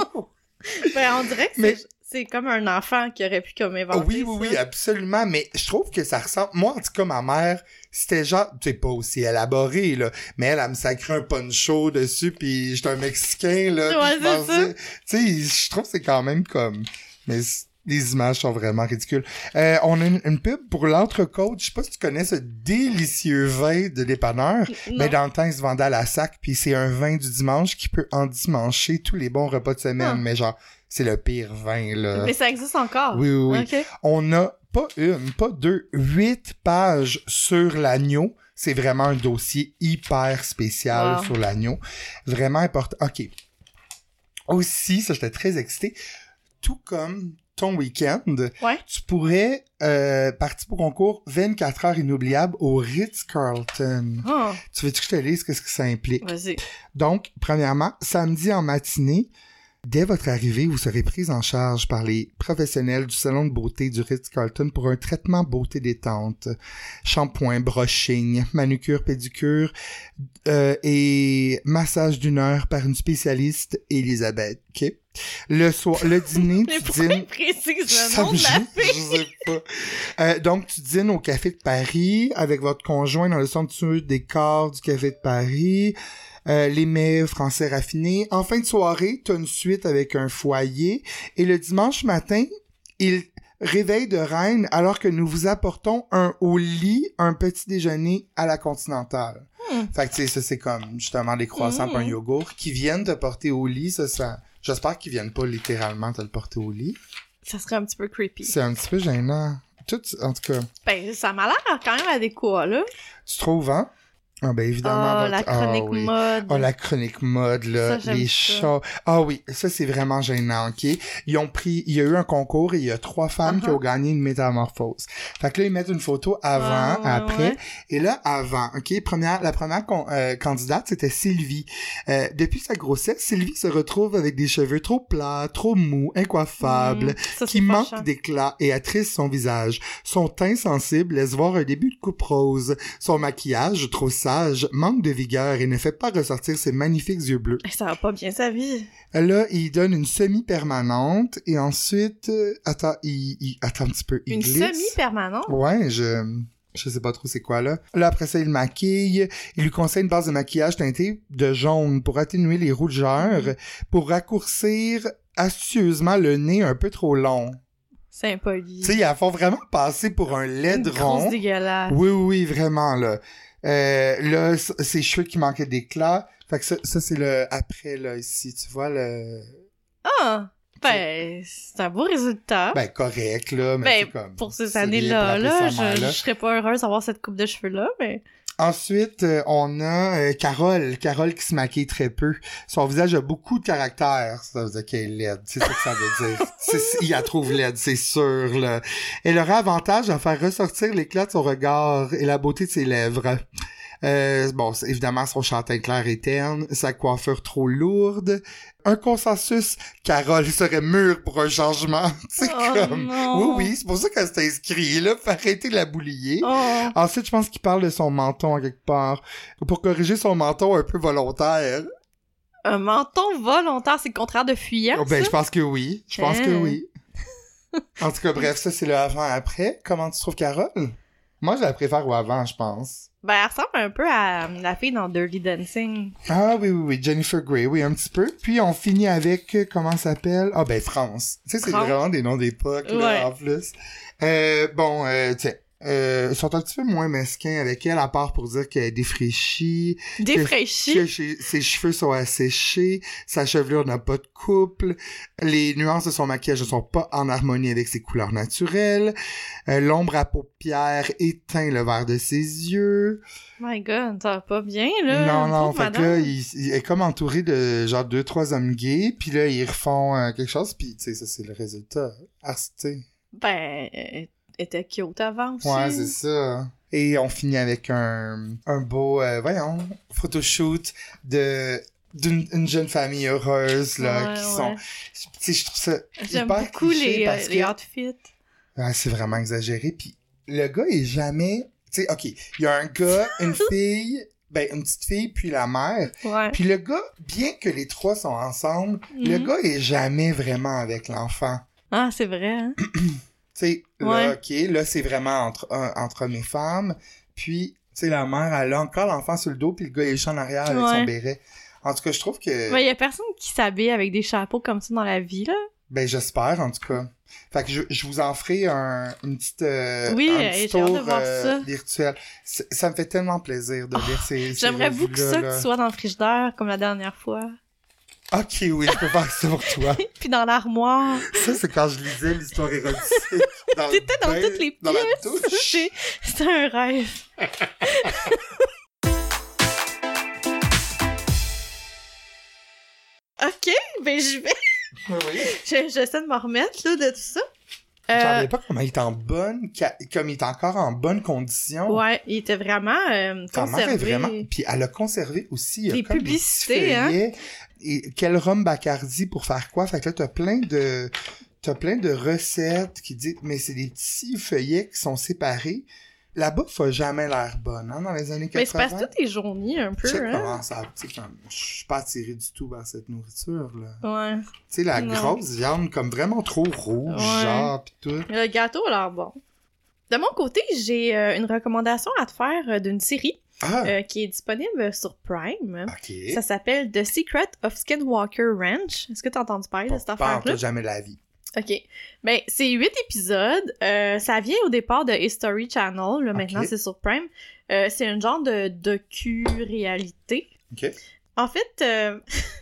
Ben, on dirait que Mais- c'est- c'est comme un enfant qui aurait pu comme inventer oui, oui, ça. oui, absolument, mais je trouve que ça ressemble... Moi, en tout cas, ma mère, c'était genre... Tu sais, pas aussi élaboré, là, mais elle, elle me sacrait un poncho dessus, puis j'étais un Mexicain, là, Ouais, c'est. Tu sais, je trouve que c'est quand même comme... Mais les images sont vraiment ridicules. Euh, on a une, une pub pour l'entrecôte. Je sais pas si tu connais ce délicieux vin de dépanneur, Non. mais dans le temps, il se vendait à la sac, puis c'est un vin du dimanche qui peut endimancher tous les bons repas de semaine, Ah. mais genre, c'est le pire vin, là. Mais ça existe encore. Oui, oui, oui. On a pas une, pas deux, huit pages sur l'agneau. C'est vraiment un dossier hyper spécial Wow. sur l'agneau. Vraiment important. OK. Aussi, ça, j'étais très excité. Tout comme ton week-end, Ouais. tu pourrais euh, participer au concours 24 heures inoubliables au Ritz-Carlton. Oh, Tu veux-tu que je te lise qu'est-ce que ça implique? vas-y. Donc, premièrement, samedi en matinée, dès votre arrivée, vous serez prise en charge par les professionnels du salon de beauté du Ritz-Carlton pour un traitement beauté détente. Shampoing, brushing, manucure, pédicure euh, et massage d'une heure par une spécialiste, Elisabeth. OK? Le soir, le <laughs> dîner, tu dînes... précise le nom de la fille? Je sais pas. Euh, donc, tu dînes au Café de Paris avec votre conjoint dans le centre des corps du Café de Paris. Euh, les mets français raffinés. En fin de soirée, tu as une suite avec un foyer. Et le dimanche matin, il réveille de reine alors que nous vous apportons un au lit, un petit déjeuner à la continentale. Hmm. Fait que, tu sais, ça, c'est comme, justement, des croissants pis un yogourt qui viennent te porter au lit. Ça, ça... J'espère qu'ils viennent pas littéralement te le porter au lit. Ça serait un petit peu creepy. C'est un petit peu gênant. Tout, en tout cas, Ben, ça m'a l'air quand même adéquat, là. tu trouves, hein? Ah ben évidemment. Oh, votre- la Ah, chronique oui. mode. Oh, la chronique mode, là, Ça, les chats. Ah oui, ça, c'est vraiment gênant, OK? Ils ont pris, il y a eu un concours et il y a trois femmes qui Uh-huh. ont gagné une métamorphose. Fait que là, ils mettent une photo avant, après. ouais. Et là, avant, OK? Première, la première con- euh, candidate, c'était Sylvie. Euh, depuis sa grossesse, Sylvie se retrouve avec des cheveux trop plats, trop mous, incoiffables, Mm, ça, qui manquent d'éclat et attriste son visage. Son teint sensible laisse voir un début de coupe rose. Son maquillage, trop manque de vigueur et ne fait pas ressortir ses magnifiques yeux bleus. Ça va pas bien sa vie. Là, il donne une semi-permanente et ensuite, euh, attends, il, il- attends un petit peu, il Une semi-permanente? Ouais, je, je sais pas trop c'est quoi là. Là, après ça, il le maquille. Il lui conseille une base de maquillage teintée de jaune pour atténuer les rougeurs, Mhm. pour raccourcir astucieusement le nez un peu trop long. C'est impoli. Tu sais, il a faut vraiment passer pour un Une laid grosse rond. dégueulasse. Oui, oui, oui, vraiment, là. Euh, là, ses cheveux qui manquaient d'éclat. Fait que ça, ça c'est le après, là, ici. Tu vois, le... Ah! Ben, c'est un beau résultat. Ben, correct, là, mais Ben, c'est comme... pour ces années-là, là, je, je serais pas heureuse d'avoir cette coupe de cheveux-là, mais... Ensuite, euh, on a euh, Carole. Carole qui se maquille très peu. Son visage a beaucoup de caractère. Ça veut dire qu'elle est laide. C'est ça que ça veut dire. <laughs> Il la trouve laide, c'est sûr. Là. Elle aura avantage à faire ressortir l'éclat de son regard et la beauté de ses lèvres. Euh, bon, c'est- évidemment, son chantin clair et terne, sa coiffure trop lourde. Un consensus, Carole serait mûre pour un changement. <laughs> C'est Oh comme... non. Oui, oui, c'est pour ça qu'elle s'est inscrite, là. Faut arrêter de la boulier. Oh! Ensuite, je pense qu'il parle de son menton quelque part. Pour corriger son menton un peu volontaire. Un menton volontaire, c'est le contraire de fuyant, Oh, ben, je pense que oui. Je pense que oui. En tout cas, bref, ça, c'est le avant-après. Comment tu trouves Carole? Moi, je la préfère au avant, je pense. Ben, elle ressemble un peu à la fille dans Dirty Dancing. Ah oui, oui, oui, Jennifer Grey, oui, un petit peu. Puis on finit avec, euh, comment ça s'appelle? Ah ben, France. Tu sais, c'est vraiment des noms d'époque, là, Ouais. en plus. Euh, bon, euh, tiens. Euh, sont un petit peu moins mesquins avec elle, à part pour dire qu'elle est défraîchie, Défraîchie? que ses, ses cheveux sont asséchés, sa chevelure n'a pas de couple, les nuances de son maquillage ne sont pas en harmonie avec ses couleurs naturelles, euh, l'ombre à paupières éteint le vert de ses yeux. My god, ça va pas bien, là. non, non, Pauvre fait que là, il, il est comme entouré de genre deux, trois hommes gays, puis là, ils refont euh, quelque chose, puis tu sais, ça c'est le résultat. Ah. Ben, elle était cute avant aussi. Ouais, c'est ça. Et on finit avec un, un beau, euh, voyons, photoshoot de d'une une jeune famille heureuse, là, Ouais, qui ouais. sont... Tu sais, je trouve ça J'aime hyper beaucoup les, parce euh, les que- outfits. Ah, c'est vraiment exagéré. Puis le gars est jamais... Tu sais, OK, il y a un gars, une <laughs> fille, ben, une petite fille, puis la mère. Ouais. Puis le gars, bien que les trois sont ensemble, le Mhm. gars est jamais vraiment avec l'enfant. Ah, c'est vrai, hein? <clears throat> Tu sais, là. OK, là, c'est vraiment entre, un- entre et femmes. Puis, tu sais, la mère, elle a encore l'enfant sur le dos, puis le gars, il est juste en arrière avec Ouais. son béret. En tout cas, je trouve que... Ben, y a personne qui s'habille avec des chapeaux comme ça dans la vie, là. Ben, j'espère, en tout cas. Fait que je, je vous en ferai un, une petite, euh, Oui, un euh, petit hâte de tour voir euh, ça. virtuel. Ça me fait tellement plaisir de lire ces, ces J'aimerais beaucoup revues-là, ça là. que tu sois dans le frigidaire, comme la dernière fois. Ok, oui, je peux faire ça pour toi. <laughs> Puis dans l'armoire. Ça, c'est quand je lisais l'histoire érotique. <laughs> T'étais dans toutes les Dans la pièces. douche. <laughs> C'était un rêve. ok, ben j'y vais. Oui, oui. Je- J'essaie de me remettre là, de tout ça. Je Euh, savais pas comment il est en bonne, comme il est encore en bonne condition. ouais, il était vraiment euh, Ta mère est conservé. vraiment. Puis elle a conservé aussi. il y a Les comme publicités, hein. Et quel rhum Bacardi pour faire quoi? Fait que là, t'as plein de. T'as plein de recettes qui disent, mais c'est des petits feuillets qui sont séparés. La bouffe a jamais l'air bonne, hein, dans les années 80. Mais c'est parce que tout est jauni un peu, hein. comment ça, tu sais, comme, je suis pas attiré du tout vers cette nourriture, là. Ouais. Tu sais, la Non. grosse viande, comme vraiment trop rouge, Ouais. genre, pis tout. Le gâteau a l'air bon. De mon côté, j'ai euh, une recommandation à te faire euh, d'une série Ah! euh, qui est disponible sur Prime. Ça s'appelle The Secret of Skinwalker Ranch. Est-ce que t'as entendu parler de cette affaire-là? jamais la vie. Ok. Ben, c'est huit épisodes. Euh, ça vient au départ de History Channel. Là, maintenant, c'est sur Prime. Euh, c'est un genre de docu-réalité. Ok. En fait, <laughs>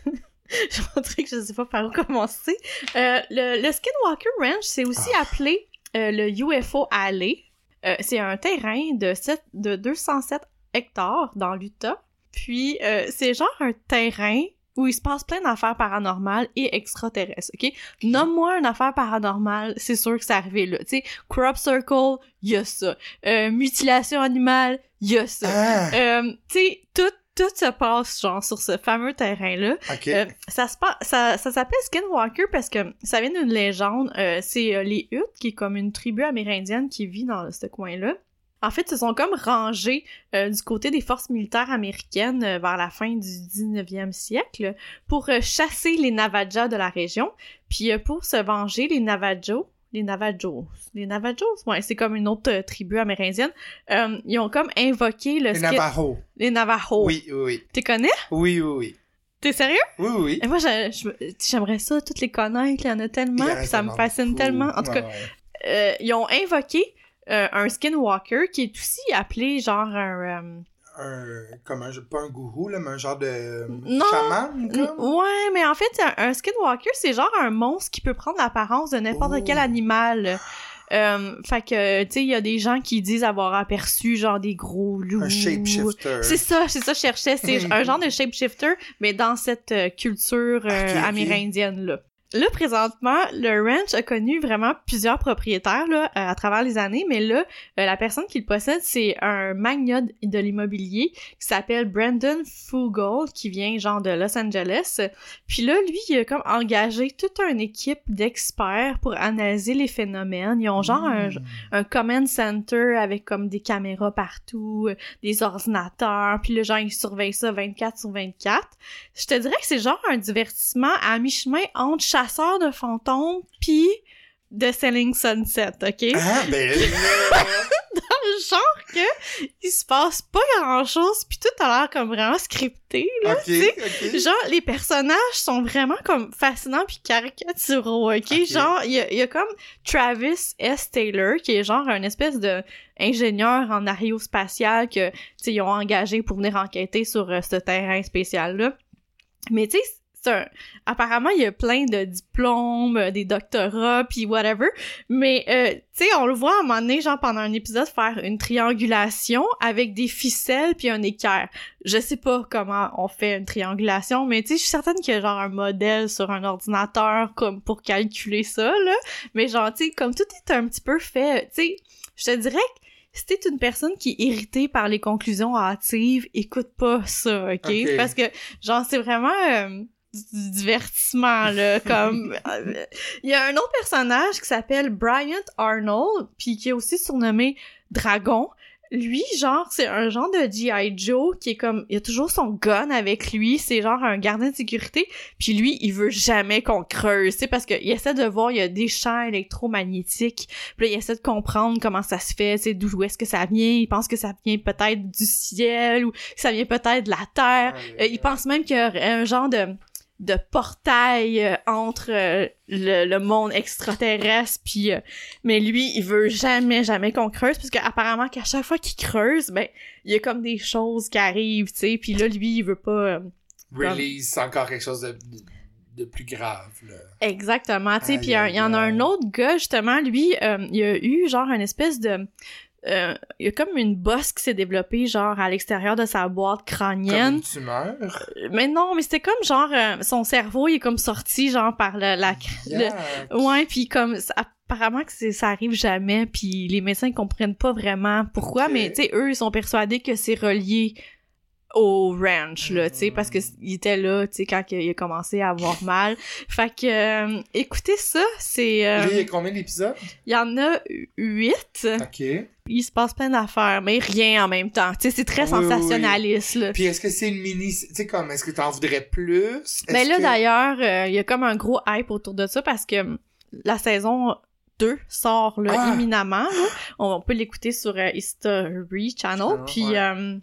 je vais montrer que je sais pas par où commencer. Le, le Skinwalker Ranch, c'est aussi Ah. appelé le UFO Alley. Euh, c'est un terrain de, sept- de 207 hectares dans l'Utah. Puis euh, c'est genre un terrain où il se passe plein d'affaires paranormales et extraterrestres, ok? Nomme-moi une affaire paranormale, c'est sûr que c'est arrivé là. Tu sais, crop circle, y a ça. Euh, mutilation animale, y a ça. Ah, Euh, tu sais, tout, tout se passe genre sur ce fameux terrain-là. ok. Euh, ça se passe, ça, ça s'appelle Skinwalker parce que ça vient d'une légende. Euh, c'est euh, les Utes, qui est comme une tribu amérindienne qui vit dans ce coin-là. En fait, ils se sont comme rangés euh, du côté des forces militaires américaines euh, vers la fin du 19e siècle pour euh, chasser les Navajas de la région. Puis pour se venger, les Navajos, les Navajos, les Navajos, ouais, c'est comme une autre tribu amérindienne, ils ont comme invoqué le Les skin- Navajos. les Navajos. Oui, oui, oui. Tu connais? Oui, oui, oui. T'es sérieux? Oui, oui. Et moi, j'aimerais ça, toutes les connaître, il y en a tellement, puis ça me fascine tellement. En tout Ouais, cas, ouais. ils ont invoqué euh, un skinwalker qui est aussi appelé genre un... euh, Un, comme un, pas un gourou, là, mais un genre de Non. chaman, comme? Ouais, mais en fait, un, un skinwalker, c'est genre un monstre qui peut prendre l'apparence de n'importe Oh. quel animal. Euh, fait que, tu sais, il y a des gens qui disent avoir aperçu genre des gros loups. Un shapeshifter. C'est ça, c'est ça, je cherchais. C'est <laughs> un genre de shapeshifter, mais dans cette euh, culture euh, amérindienne-là. Là, présentement, le ranch a connu vraiment plusieurs propriétaires là, euh, à travers les années, mais là, euh, la personne qui le possède, c'est un magnat de l'immobilier qui s'appelle Brandon Fugel, qui vient genre de Los Angeles. Puis là, lui, il a comme engagé toute une équipe d'experts pour analyser les phénomènes. Ils ont genre un, Hmm. un command center avec comme des caméras partout, euh, des ordinateurs, puis le genre ils surveillent ça 24 sur 24. Je te dirais que c'est genre un divertissement à mi-chemin entre chasseur de fantômes puis de Selling Sunset, OK? Ah, ben <laughs> là, genre que il se passe pas grand-chose puis tout a l'air comme vraiment scripté là, ok, tu sais. ok. Genre, les personnages sont vraiment comme fascinants puis caricaturaux, ok? Ok. Genre, il y a, il y a comme Travis S. Taylor, qui est genre un espèce de ingénieur en aérospatial que, tu ils ont engagé pour venir enquêter sur euh, ce terrain spécial-là. Mais tu sais, un... apparemment, il y a plein de diplômes, euh, des doctorats, puis whatever. Mais, euh, tu sais, on le voit à un moment donné, genre, pendant un épisode, faire une triangulation avec des ficelles puis un équerre je sais pas comment on fait une triangulation, mais tu sais, je suis certaine qu'il y a genre un modèle sur un ordinateur comme pour calculer ça, là. Mais genre, tu sais, comme tout est un petit peu fait, tu sais, je te dirais que si t'es une personne qui est irritée par les conclusions hâtives, écoute pas ça, ok? Ok. Parce que, genre, c'est vraiment euh, du divertissement, là, <laughs> comme... euh, Il y a un autre personnage qui s'appelle Bryant Arnold, puis qui est aussi surnommé Dragon, lui, genre, c'est un genre de G.I. Joe qui est comme, il a toujours son gun avec lui, c'est genre un gardien de sécurité, puis lui, il veut jamais qu'on creuse, tu sais, parce qu'il essaie de voir, il y a des champs électromagnétiques, puis là, il essaie de comprendre comment ça se fait, tu sais, d'où est-ce que ça vient, il pense que ça vient peut-être du ciel, ou que ça vient peut-être de la terre, euh, il pense même qu'il y aurait un genre de de portail euh, entre euh, le, le monde extraterrestre puis euh, mais lui il veut jamais jamais qu'on creuse parce qu'apparemment qu'à chaque fois qu'il creuse ben il y a comme des choses qui arrivent tu sais puis là lui il veut pas Release, c'est encore quelque chose de, de plus grave, là. exactement tu sais puis il y en a un autre gars justement lui euh, il a eu genre une espèce de euh, il y a comme une bosse qui s'est développée genre à l'extérieur de sa boîte Comme crânienne une tumeur? mais non mais c'était comme genre euh, son cerveau il est comme sorti genre par le, la le-. Ouais, puis comme ça- apparemment que ça arrive jamais, puis les médecins ils comprennent pas vraiment pourquoi, mais tu sais eux ils sont persuadés que c'est relié au ranch là, tu sais parce que il était là, tu sais quand il a commencé à avoir <laughs> mal. Fait que euh, écoutez ça, c'est euh, il y a combien d'épisodes? il y en a huit. Ok. Il se passe plein d'affaires, mais rien en même temps. Tu sais c'est très Oui, sensationnaliste là. Puis est-ce que c'est une mini... Tu sais, comme, est-ce que t'en voudrais plus? Ben Est-ce là, que- d'ailleurs, euh, il y a comme un gros hype autour de ça parce que hum, la saison 2 sort là, Ah! imminemment. là. On, peut l'écouter sur euh, History Channel. Puis ouais.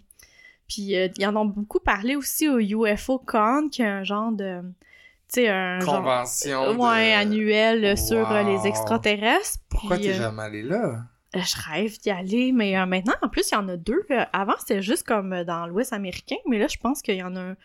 Euh, puis euh, ils en ont beaucoup parlé aussi au UFO Con, qui est un genre de... Tu sais, un genre... Convention de- Ouais, annuel euh, sur euh, Wow. les extraterrestres. Pourquoi t'es euh, jamais allé là? euh, Je rêve d'y aller, mais euh, maintenant, en plus, il y en a deux. Euh, avant, c'était juste comme euh, dans l'Ouest américain, mais là, je pense qu'il y en a un,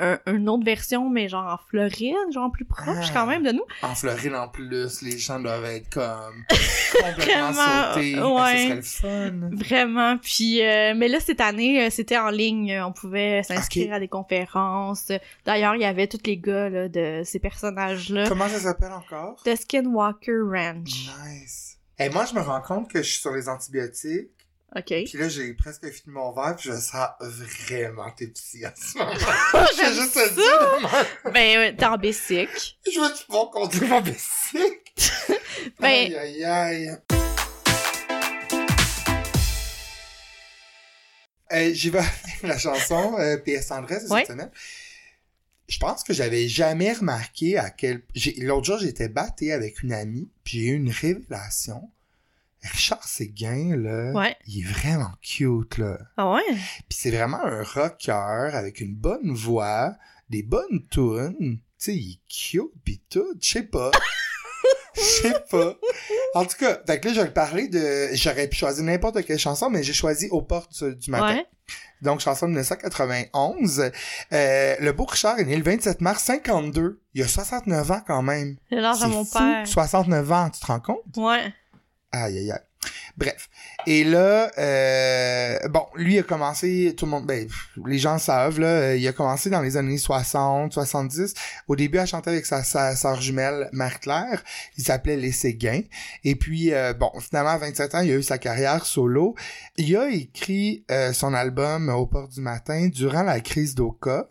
un- une autre version, mais genre en Floride, genre plus proche Ah. quand même de nous. En Floride, en plus, les gens doivent être comme <laughs> complètement Vraiment, sautés. ouais. Ah, ce serait le fun. Vraiment. Puis, euh, mais là, cette année, euh, c'était en ligne. On pouvait s'inscrire à des conférences. D'ailleurs, il y avait tous les gars là, de ces personnages-là. Comment ça s'appelle encore? The Skinwalker Ranch. Nice. Et moi, je me rends compte que je suis sur les antibiotiques. OK. Puis là, j'ai presque fini mon verre, puis je sens vraiment tipsy en ce moment. <laughs> vais juste te le dire. Ben, t'es en basic. Je veux pouvoir conduire mon bicycle. Ben- Aïe, aïe, aïe. Euh, J'y vais avec <laughs> la chanson euh, PS Tendresse de Ouais. cette semaine. Je pense que j'avais jamais remarqué à quel... j'ai- L'autre jour, j'étais batté avec une amie, puis j'ai eu une révélation. Richard Séguin, là, Ouais. il est vraiment cute, là. Ah ouais? Puis c'est vraiment un rocker avec une bonne voix, des bonnes tunes. Tu sais, il est cute pis tout. Je sais pas. <laughs> Je sais pas. En tout cas, fait que là, je vais le parler de... J'aurais pu choisir n'importe quelle chanson, mais j'ai choisi Aux portes du, matin. Ouais. Donc, chanson de 1991. Euh, le beau Richard est né le 27 mars 52. Il a 69 ans quand même. J'ai l'âge C'est à mon fou, père. 69 ans, tu te rends compte? Ouais. Aïe, aïe, aïe. Bref. Et là, euh, bon, lui a commencé, tout le monde, ben, les gens savent, là, euh, il a commencé dans les années 60, 70. Au début, à chanter avec sa, sœur jumelle, Marie-Claire. Il s'appelait Les Séguins. Et puis, euh, bon, finalement, à 27 ans, il a eu sa carrière solo. Il a écrit son album Au port du matin durant la crise d'Oka.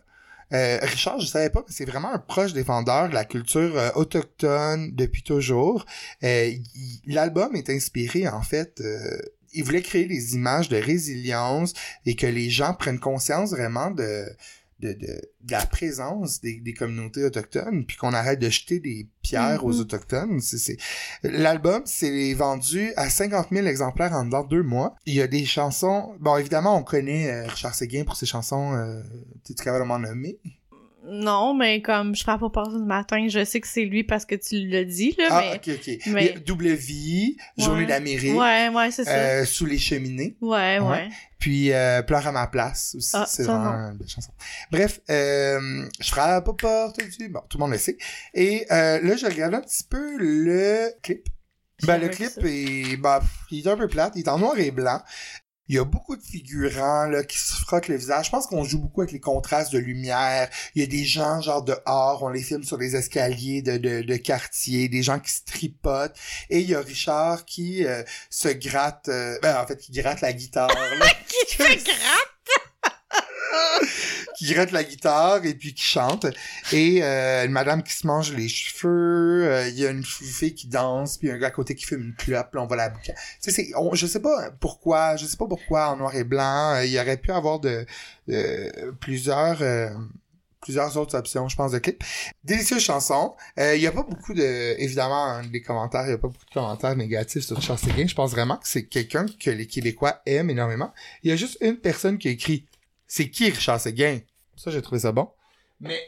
Euh, Richard, je savais pas, mais c'est vraiment un proche défendeur de la culture euh, autochtone depuis toujours. Euh, L'album est inspiré, en fait, euh, il voulait créer des images de résilience et que les gens prennent conscience vraiment de, de, de, de la présence des, des communautés autochtones, puis qu'on arrête de jeter des pierres aux Mhm. autochtones. C'est, c'est... L'album s'est vendu à 50 000 exemplaires en dedans de deux mois. Il y a des chansons... Bon, évidemment, on connaît euh, Richard Séguin pour ses chansons... Euh... Nommer? Non, mais comme je frappe au port du matin, je sais que c'est lui parce que tu l'as dit, là, Ah, mais... ok, ok. mais- Double Vie, Journée Ouais. d'Amérique, Ouais, ouais, c'est ça. euh, Sous les cheminées. Ouais, ouais. ouais. Puis euh, Pleure à ma place aussi, Ah, c'est vraiment une belle chanson. Bref, euh, je frappe aux portes du... Bon, tout le monde le sait. Et euh, là, je regarde un petit peu le clip. Ben, le clip est... Ben, il est un peu plate, il est en noir et blanc. Il y a beaucoup de figurants là, qui se frottent le visage. Je pense qu'on joue beaucoup avec les contrastes de lumière. Il y a des gens genre dehors, on les filme sur les escaliers de, de, de quartier, des gens qui se tripotent. Et il y a Richard qui euh, se gratte, euh, ben en fait qui gratte la guitare. là. <laughs> Qui fait grave! <laughs> qui gratte la guitare et puis qui chante. Et euh, une madame qui se mange les cheveux, euh, il y a une fille qui danse, puis un gars à côté qui fume une clope, là on voit la boucle. Tu sais, je sais pas pourquoi, je sais pas pourquoi en noir et blanc, euh, il y aurait pu avoir de, plusieurs... euh, plusieurs autres options, je pense, de clips. Délicieuse chanson. Euh, Il y a pas beaucoup de... Évidemment, hein, des commentaires, il y a pas beaucoup de commentaires négatifs sur Richard Séguin. Je pense vraiment que c'est quelqu'un que les Québécois aiment énormément. Il y a juste une personne qui écrit « C'est qui Richard Séguin? » Ça, j'ai trouvé ça bon. Mais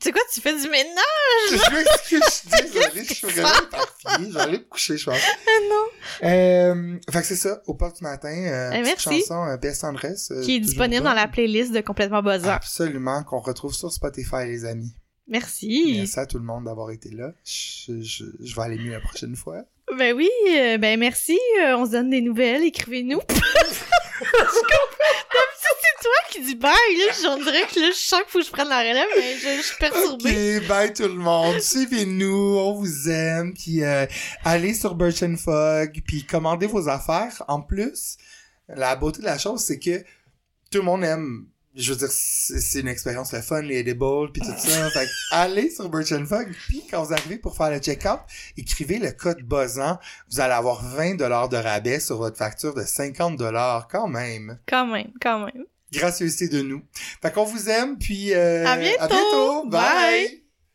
Tu sais quoi, tu fais du ménage? je m'excuse, je <laughs> suis désolé, je suis vraiment éparpillé. J'allais me coucher, je pense. Ah <laughs> non! Euh, fait que c'est ça, au port du matin, euh, Eh, petite merci. chanson euh, PS Tendresse. euh, Qui est disponible dans la playlist de Complètement Buzzant. Absolument, qu'on retrouve sur Spotify, les amis. Merci. Merci à tout le monde d'avoir été là. Je, je, je vais aller mieux la prochaine fois. Ben oui, euh, ben merci. euh, on se donne des nouvelles, écrivez-nous. <laughs> Je comprends. Toi qui dis bye. Là, j'en dirais que là, je sens qu'il faut que je prenne la relève, mais je, je suis perturbée. Ok, bye tout le monde. Suivez-nous, on vous aime. Puis euh, allez sur Birch and Fog, puis commandez vos affaires. En plus, la beauté de la chose, c'est que tout le monde aime. Je veux dire, c'est une expérience le fun, les edibles, puis tout ça. Fait que <laughs> allez sur Birch and Fog, puis quand vous arrivez pour faire le check-out, écrivez le code BOZAN. Vous allez avoir 20 dollars de rabais sur votre facture de 50 dollars quand même. Quand même, quand même. Gracieuseté de nous. Fait qu'on vous aime, puis euh, À bientôt. À bientôt. Bye. Bye.